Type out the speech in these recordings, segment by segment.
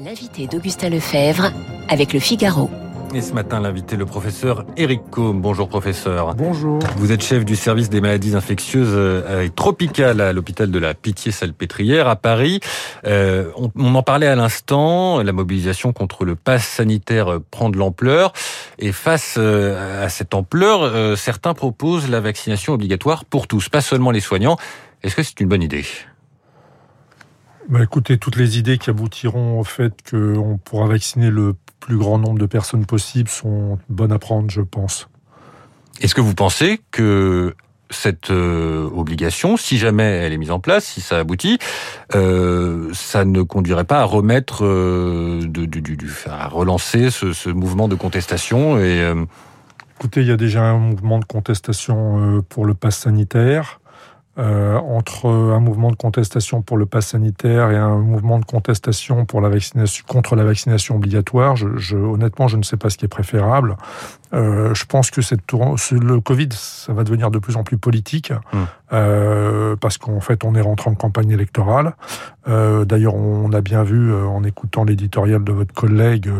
L'invité d'Augustin Lefebvre avec le Figaro. Et ce matin, l'invité, le professeur Eric Combe. Bonjour professeur. Bonjour. Vous êtes chef du service des maladies infectieuses euh, et tropicales à l'hôpital de la Pitié-Salpêtrière à Paris. Euh, on, on, en parlait à l'instant, la mobilisation contre le pass sanitaire prend de l'ampleur. Et face euh, à cette ampleur, certains proposent la vaccination obligatoire pour tous, pas seulement les soignants. Est-ce que c'est une bonne idée? Bah, écoutez, toutes les idées qui aboutiront au fait qu'on pourra vacciner le plus grand nombre de personnes possible sont bonnes à prendre, je pense. Est-ce que vous pensez que cette euh, obligation, si jamais elle est mise en place, si ça aboutit, euh, ça ne conduirait pas à remettre, euh, de, du, du, à relancer ce, ce, mouvement de contestation et Écoutez, il y a déjà un mouvement de contestation pour le pass sanitaire. Euh, entre un mouvement de contestation pour le pass sanitaire et un mouvement de contestation pour la vaccination contre la vaccination obligatoire, je, je, honnêtement, je ne sais pas ce qui est préférable. Euh, je pense que cette tour... le Covid, ça va devenir de plus en plus politique, mmh. euh, parce qu'en fait, on est rentré en campagne électorale. Euh, D'ailleurs, on a bien vu, en écoutant l'éditorial de votre collègue,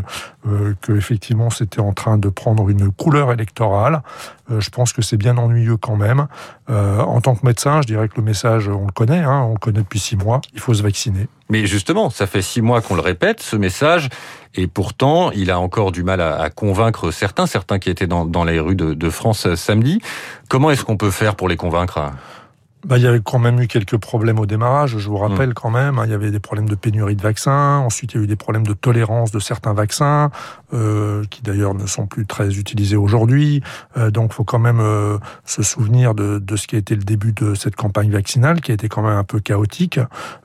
que effectivement, c'était en train de prendre une couleur électorale. Je pense que c'est bien ennuyeux quand même. en tant que médecin, je dirais que le message, on le connaît, hein, on le connaît depuis six mois. Il faut se vacciner. Mais justement, ça fait six mois qu'on le répète, ce message, et pourtant, il a encore du mal à, convaincre certains, certains qui étaient dans, dans les rues de, de France samedi. Comment est-ce qu'on peut faire pour les convaincre bah, il y avait quand même eu quelques problèmes au démarrage, je vous rappelle mmh. quand même. Hein, il y avait des problèmes de pénurie de vaccins. Ensuite, il y a eu des problèmes de tolérance de certains vaccins, euh, qui d'ailleurs ne sont plus très utilisés aujourd'hui. Euh, donc, il faut quand même euh, se souvenir de, de, ce qui a été le début de cette campagne vaccinale, qui a été quand même un peu chaotique.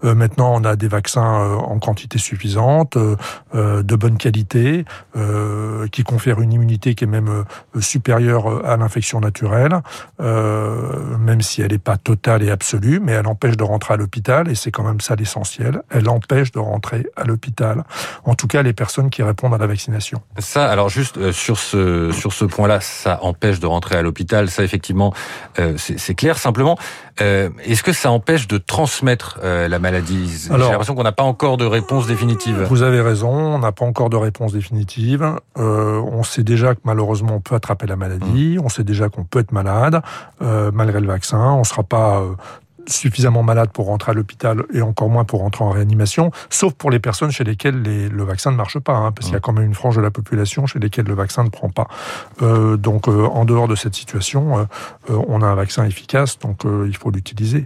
Euh, maintenant, on a des vaccins euh, en quantité suffisante, euh, de bonne qualité, qui confèrent une immunité qui est même supérieure à l'infection naturelle, même si elle n'est pas totale et absolue, mais elle empêche de rentrer à l'hôpital, et c'est quand même ça l'essentiel. Elle empêche de rentrer à l'hôpital. En tout cas, les personnes qui répondent à la vaccination. Ça, alors juste euh, sur ce sur ce point-là, ça empêche de rentrer à l'hôpital. Ça, effectivement, euh, c'est clair. Simplement, euh, est-ce que ça empêche de transmettre euh, la maladie? J'ai l'impression qu'on n'a pas encore de réponse définitive. Vous avez raison, on n'a pas encore de réponse définitive. Euh, on sait déjà que malheureusement on peut attraper la maladie, mmh. on sait déjà qu'on peut être malade euh, malgré le vaccin. On ne sera pas suffisamment malade pour rentrer à l'hôpital et encore moins pour rentrer en réanimation, sauf pour les personnes chez lesquelles les, le vaccin ne marche pas, hein, parce qu'il y a quand même une frange de la population chez lesquelles le vaccin ne prend pas. Euh, donc euh, en dehors de cette situation, euh, on a un vaccin efficace, donc il faut l'utiliser.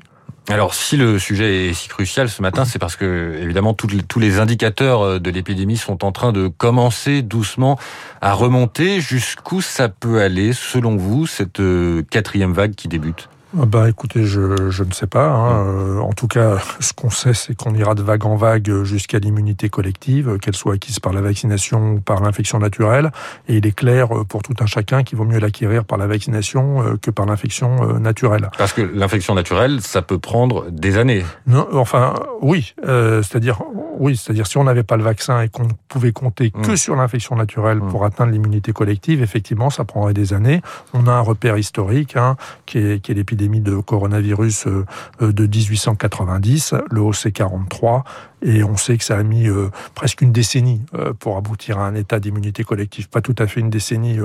Alors, si le sujet est si crucial ce matin, c'est parce que, évidemment, tous les indicateurs de l'épidémie sont en train de commencer doucement à remonter. Jusqu'où ça peut aller, selon vous, cette quatrième vague qui débute? Bah écoutez, je, je ne sais pas. Hein. Euh, en tout cas, ce qu'on sait, c'est qu'on ira de vague en vague jusqu'à l'immunité collective, qu'elle soit acquise par la vaccination ou par l'infection naturelle. Et il est clair pour tout un chacun qu'il vaut mieux l'acquérir par la vaccination euh, que par l'infection euh, naturelle. Parce que l'infection naturelle, ça peut prendre des années. Non, enfin, oui. Euh, c'est-à-dire, oui, c'est-à-dire si on n'avait pas le vaccin et qu'on pouvait compter mmh. que sur l'infection naturelle mmh. pour atteindre l'immunité collective, effectivement, ça prendrait des années. On a un repère historique hein, qui est, qui est l'épidémie de coronavirus euh, de 1890, le OC43, et on sait que ça a mis euh, presque une décennie euh, pour aboutir à un état d'immunité collective. Pas tout à fait une décennie,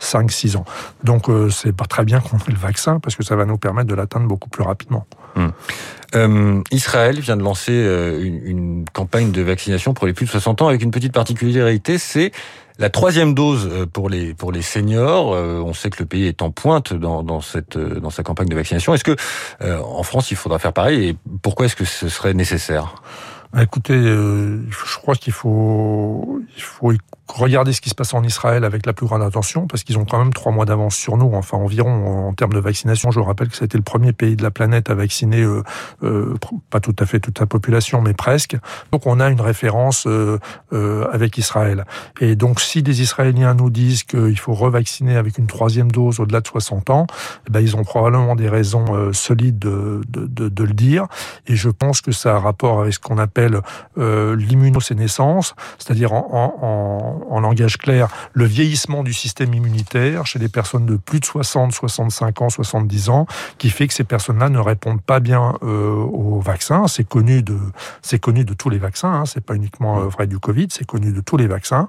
5-6 ans. Donc c'est pas très bien qu'on ait le vaccin, parce que ça va nous permettre de l'atteindre beaucoup plus rapidement. Euh, Israël vient de lancer une, campagne de vaccination pour les plus de 60 ans avec une petite particularité, c'est la troisième dose euh, pour les pour les seniors, euh, on sait que le pays est en pointe dans, dans cette euh, dans sa campagne de vaccination. Est-ce que en France il faudra faire pareil et pourquoi est-ce que ce serait nécessaire? Écoutez, je crois qu'il faut il faut regarder ce qui se passe en Israël avec la plus grande attention, parce qu'ils ont quand même trois mois d'avance sur nous, enfin environ en termes de vaccination. Je rappelle que ça a été le premier pays de la planète à vacciner, euh, euh, pas tout à fait toute la population, mais presque. Donc on a une référence euh, euh, avec Israël. Et donc si des Israéliens nous disent qu'il faut revacciner avec une troisième dose au-delà de 60 ans, eh ben, ils ont probablement des raisons euh, solides de, de, de, le dire. Et je pense que ça a rapport avec ce qu'on appelle euh, l'immunosénescence, c'est-à-dire en, en en langage clair, le vieillissement du système immunitaire chez les personnes de plus de 60, 65 ans, 70 ans, qui fait que ces personnes-là ne répondent pas bien euh, au vaccin. C'est connu de, c'est connu de tous les vaccins. Hein. C'est pas uniquement euh, vrai du Covid, c'est connu de tous les vaccins.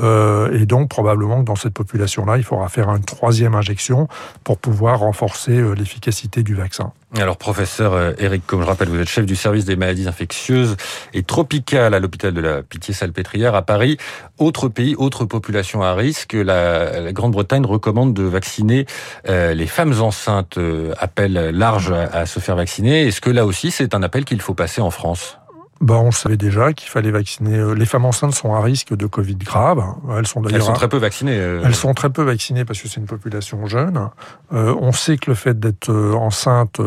Euh, et donc probablement que dans cette population-là, il faudra faire une troisième injection pour pouvoir renforcer euh, l'efficacité du vaccin. Alors, professeur Eric, comme je rappelle, vous êtes chef du service des maladies infectieuses et tropicales à l'hôpital de la Pitié-Salpêtrière à Paris. Autre pays, autre population à risque, la, Grande-Bretagne recommande de vacciner euh, les femmes enceintes. Euh, appel large à se faire vacciner. Est-ce que là aussi, c'est un appel qu'il faut passer en France? Bah, on savait déjà qu'il fallait vacciner. Euh, les femmes enceintes sont à risque de Covid grave. Elles sont d'ailleurs. Elles sont très peu vaccinées. Euh. Elles sont très peu vaccinées parce que c'est une population jeune. Euh, on sait que le fait d'être enceinte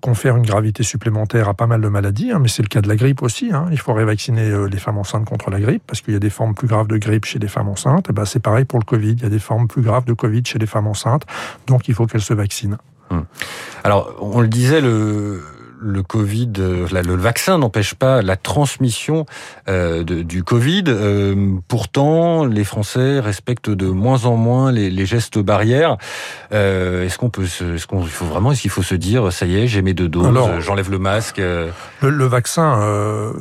confère une gravité supplémentaire à pas mal de maladies, hein, mais c'est le cas de la grippe aussi. Hein. Il faudrait vacciner les femmes enceintes contre la grippe parce qu'il y a des formes plus graves de grippe chez les femmes enceintes. Et ben, c'est pareil pour le Covid. Il y a des formes plus graves de Covid chez les femmes enceintes, donc il faut qu'elles se vaccinent. Hum. Alors, on le disait, le le Covid, euh, le vaccin n'empêche pas la transmission euh, du Covid. Euh, pourtant, les Français respectent de moins en moins les, gestes barrières. est-ce qu'on peut, est-ce qu'on, faut vraiment, est-ce qu'il faut se dire, ça y est, j'ai mes deux doses, j'enlève le masque. Le, le, vaccin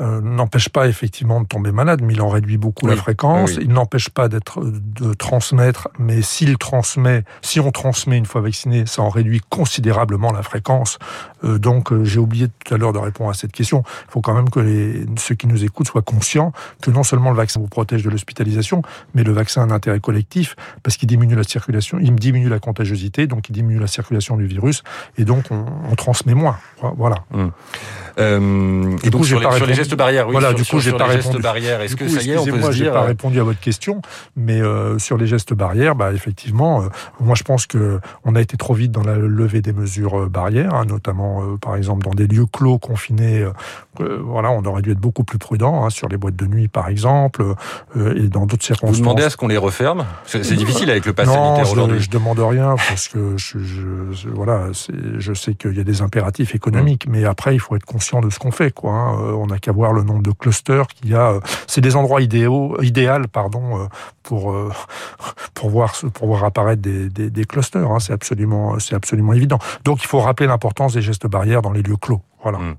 euh, n'empêche pas effectivement de tomber malade, mais il en réduit beaucoup la fréquence. Il n'empêche pas d'être de transmettre, mais s'il transmet, si on transmet une fois vacciné, ça en réduit considérablement la fréquence. Euh, donc euh, j'ai oublié tout à l'heure de répondre à cette question. Il faut quand même que les, ceux qui nous écoutent soient conscients que non seulement le vaccin vous protège de l'hospitalisation, mais le vaccin a un intérêt collectif parce qu'il diminue la circulation, il diminue la contagiosité, donc il diminue la circulation du virus et donc on, on transmet moins. Voilà. Hum. Euh, et donc sur les, gestes barrières, oui. Voilà, du coup, j'ai pas les gestes barrières. Est-ce que ça y est, on peut se dire pas euh, répondu à votre question, mais euh, sur les gestes barrières, bah effectivement, euh, moi je pense que on a été trop vite dans la levée des mesures barrières, hein, notamment par exemple dans des lieux clos confinés. voilà, on aurait dû être beaucoup plus prudent hein, sur les boîtes de nuit, par exemple, et dans d'autres circonstances. Vous demandez à ce qu'on les referme? C'est difficile avec le pass sanitaire aujourd'hui. Je, je demande rien parce que je, je voilà, je sais qu'il y a des impératifs économiques, mmh. mais après il faut être conscient de ce qu'on fait. Quoi, hein. On qu'à voir le nombre de clusters qu'il y a. Euh, c'est des endroits idéaux, idéal, pardon, euh, pour euh, pour voir pour voir apparaître des, des, clusters. Hein. C'est absolument c'est absolument évident. Donc il faut rappeler l'importance des gestes barrières dans les lieux clos. Voilà. Mmh.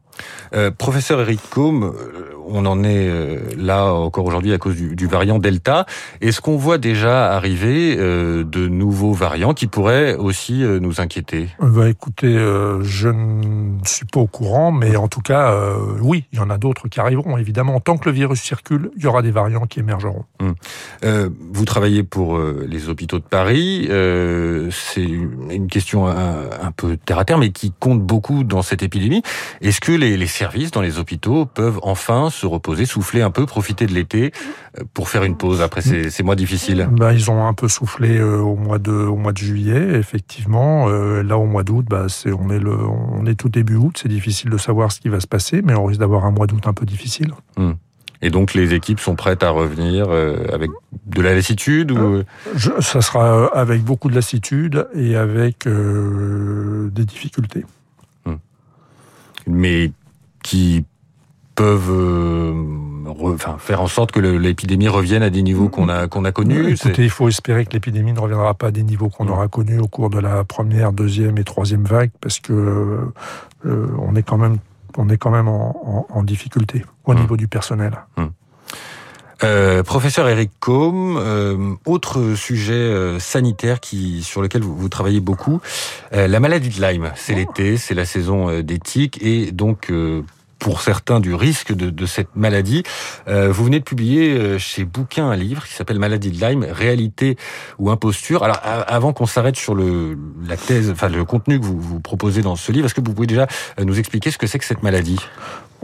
Euh, professeur Eric Combe, euh, on en est euh, là encore aujourd'hui à cause du, du variant Delta. Est-ce qu'on voit déjà arriver euh, de nouveaux variants qui pourraient aussi nous inquiéter? Bah, Écoutez, je ne suis pas au courant, mais en tout cas, oui, il y en a d'autres qui arriveront. Évidemment, tant que le virus circule, il y aura des variants qui émergeront. Mmh. vous travaillez pour les hôpitaux de Paris. C'est une question un, un peu terre à terre, mais qui compte beaucoup dans cette épidémie. Est-ce que les, les, services dans les hôpitaux peuvent enfin se reposer, souffler un peu, profiter de l'été euh, pour faire une pause après ces, ces mois difficiles? Bah, Ils ont un peu soufflé euh, au, mois de, au mois de juillet, effectivement. Euh, là, au mois d'août, bah, c'est, on, est le, on est tout début août. C'est difficile de savoir ce qui va se passer, mais on risque d'avoir un mois d'août un peu difficile. Hmm. Et donc les équipes sont prêtes à revenir avec de la lassitude ou Je, Ça sera avec beaucoup de lassitude et avec euh, des difficultés mais qui peuvent euh, enfin, faire en sorte que l'épidémie revienne à des niveaux qu'on a qu'on a connus. Écoutez, il faut espérer que l'épidémie ne reviendra pas à des niveaux qu'on aura connus au cours de la première, deuxième et troisième vague, parce que euh, on est quand même on est quand même en, en, en difficulté au mmh. niveau du personnel. Mmh. Euh, professeur Eric Combe, euh, autre sujet euh, sanitaire qui sur lequel vous, vous travaillez beaucoup, euh, la maladie de Lyme. C'est oh. l'été, c'est la saison des tiques et donc pour certains du risque de, de cette maladie. vous venez de publier chez Bouquin un livre qui s'appelle Maladie de Lyme, réalité ou imposture. Alors avant qu'on s'arrête sur le la thèse, enfin le contenu que vous, vous proposez dans ce livre, est-ce que vous pouvez déjà nous expliquer ce que c'est que cette maladie?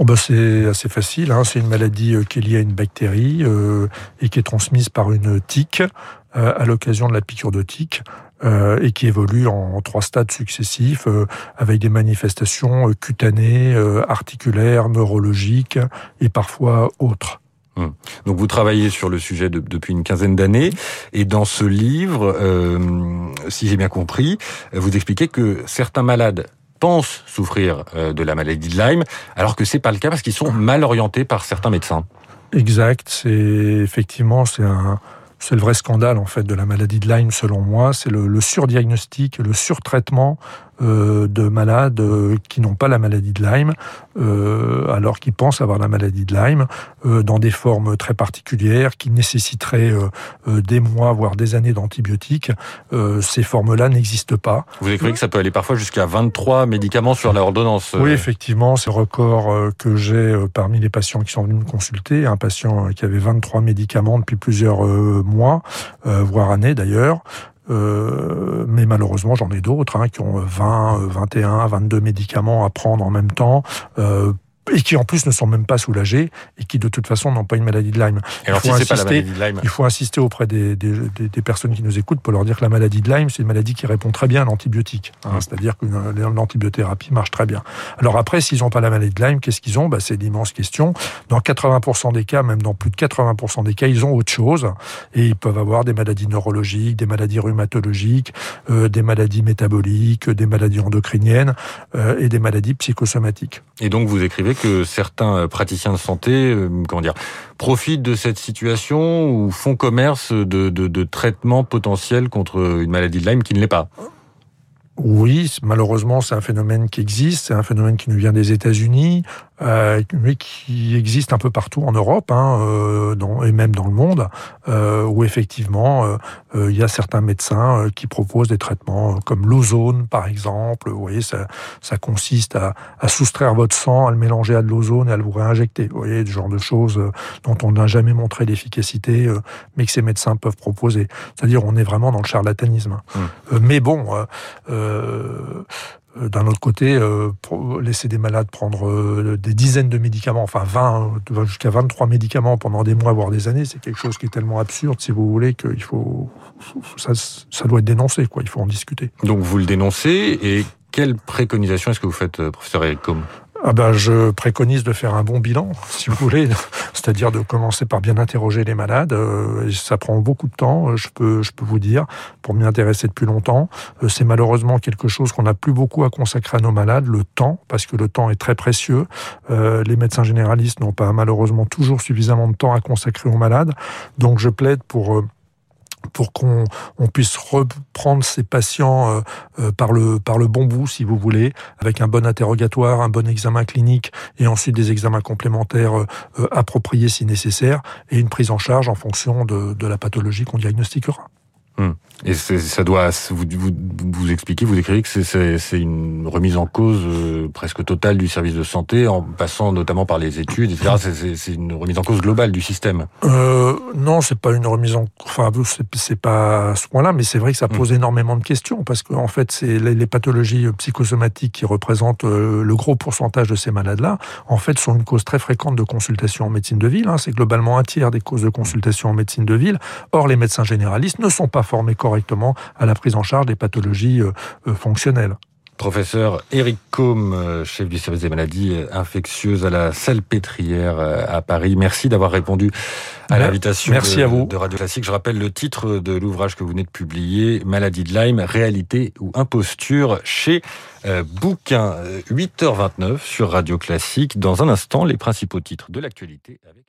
Oh bah c'est assez facile. Hein. C'est une maladie euh, qui est liée à une bactérie euh, et qui est transmise par une tique euh, à l'occasion de la piqûre de tique. Euh, et qui évolue en, trois stades successifs euh, avec des manifestations cutanées, articulaires, neurologiques et parfois autres. Hum. Donc vous travaillez sur le sujet de, depuis une quinzaine d'années et dans ce livre, si j'ai bien compris, vous expliquez que certains malades pensent souffrir euh, de la maladie de Lyme, alors que c'est pas le cas parce qu'ils sont mal orientés par certains médecins. Exact, c'est effectivement c'est un c'est le vrai scandale en fait de la maladie de Lyme selon moi, c'est le, le surdiagnostic, le surtraitement euh, de malades euh, qui n'ont pas la maladie de Lyme, euh, alors qu'ils pensent avoir la maladie de Lyme, dans des formes très particulières qui nécessiteraient des mois, voire des années d'antibiotiques. ces formes-là n'existent pas. Vous écrivez que ça peut aller parfois jusqu'à 23 médicaments sur l'ordonnance. Oui, effectivement, c'est le record que j'ai parmi les patients qui sont venus me consulter. Un patient qui avait 23 médicaments depuis plusieurs mois, voire années d'ailleurs. Euh, mais malheureusement, j'en ai d'autres hein, qui ont 20, 21, 22 médicaments à prendre en même temps. Euh, et qui en plus ne sont même pas soulagés et qui de toute façon n'ont pas une maladie de Lyme. il, faut insister, il faut insister auprès des, des, des, personnes qui nous écoutent pour leur dire que la maladie de Lyme, c'est une maladie qui répond très bien à l'antibiotique. Hein, C'est-à-dire que l'antibiothérapie marche très bien. Alors après, s'ils n'ont pas la maladie de Lyme, qu'est-ce qu'ils ont? Bah, C'est l'immense question. Dans 80% des cas, même dans plus de 80% des cas, ils ont autre chose. Et ils peuvent avoir des maladies neurologiques, des maladies rhumatologiques, euh, des maladies métaboliques, des maladies endocriniennes euh, et des maladies psychosomatiques. Et donc vous écrivez que certains euh, praticiens de santé, euh, comment dire, profitent de cette situation ou font commerce de, de, de traitements potentiels contre une maladie de Lyme qui ne l'est pas? Oui, malheureusement, c'est un phénomène qui existe, c'est un phénomène qui nous vient des États-Unis, euh, mais qui existe un peu partout en Europe hein, euh, dans, et même dans le monde, euh, où effectivement euh, euh, il y a certains médecins qui proposent des traitements comme l'ozone, par exemple. Vous voyez, ça, ça consiste à, à, soustraire votre sang, à le mélanger à de l'ozone et à le vous réinjecter. Vous voyez, ce genre de choses dont on n'a jamais montré l'efficacité, mais que ces médecins peuvent proposer. C'est-à-dire, on est vraiment dans le charlatanisme. Mmh. mais bon. Euh, d'un autre côté, euh, laisser des malades prendre euh, des dizaines de médicaments, enfin 20, jusqu'à 23 médicaments pendant des mois, voire des années, c'est quelque chose qui est tellement absurde, si vous voulez, qu'il faut, ça, ça, doit être dénoncé, quoi. Il faut en discuter. Donc vous le dénoncez, et quelle préconisation est-ce que vous faites, professeur Eric ah ben, je préconise de faire un bon bilan, si vous voulez, c'est-à-dire de commencer par bien interroger les malades. Euh, ça prend beaucoup de temps, euh, je peux, je peux vous dire, pour m'y intéresser depuis longtemps. Euh, c'est malheureusement quelque chose qu'on n'a plus beaucoup à consacrer à nos malades, le temps, parce que le temps est très précieux. Les médecins généralistes n'ont pas malheureusement toujours suffisamment de temps à consacrer aux malades. Donc je plaide pour pour qu'on on puisse reprendre ces patients euh, euh, par le bon bout, si vous voulez, avec un bon interrogatoire, un bon examen clinique et ensuite des examens complémentaires euh, appropriés si nécessaire et une prise en charge en fonction de, la pathologie qu'on diagnostiquera. Hum. Et ça doit, vous, vous, vous expliquez, vous écrivez que c'est une remise en cause presque totale du service de santé, en passant notamment par les études, etc. C'est une remise en cause globale du système. Euh, non, c'est pas une remise en, enfin, c'est pas à ce point-là, mais c'est vrai que ça pose hum. énormément de questions parce qu'en en fait, c'est les, pathologies psychosomatiques qui représentent euh, le gros pourcentage de ces malades-là, en fait, sont une cause très fréquente de consultation en médecine de ville. Hein. C'est globalement un tiers des causes de consultation en médecine de ville. Or, les médecins généralistes ne sont pas formés correctement à la prise en charge des pathologies euh, euh, fonctionnelles. Professeur Eric Combe, euh, chef du service des maladies infectieuses à la Salpêtrière à Paris. Merci d'avoir répondu à l'invitation de, de, Radio Classique. Je rappelle le titre de l'ouvrage que vous venez de publier, Maladie de Lyme, réalité ou imposture, chez Bouquin, 8h29 sur Radio Classique. Dans un instant, les principaux titres de l'actualité avec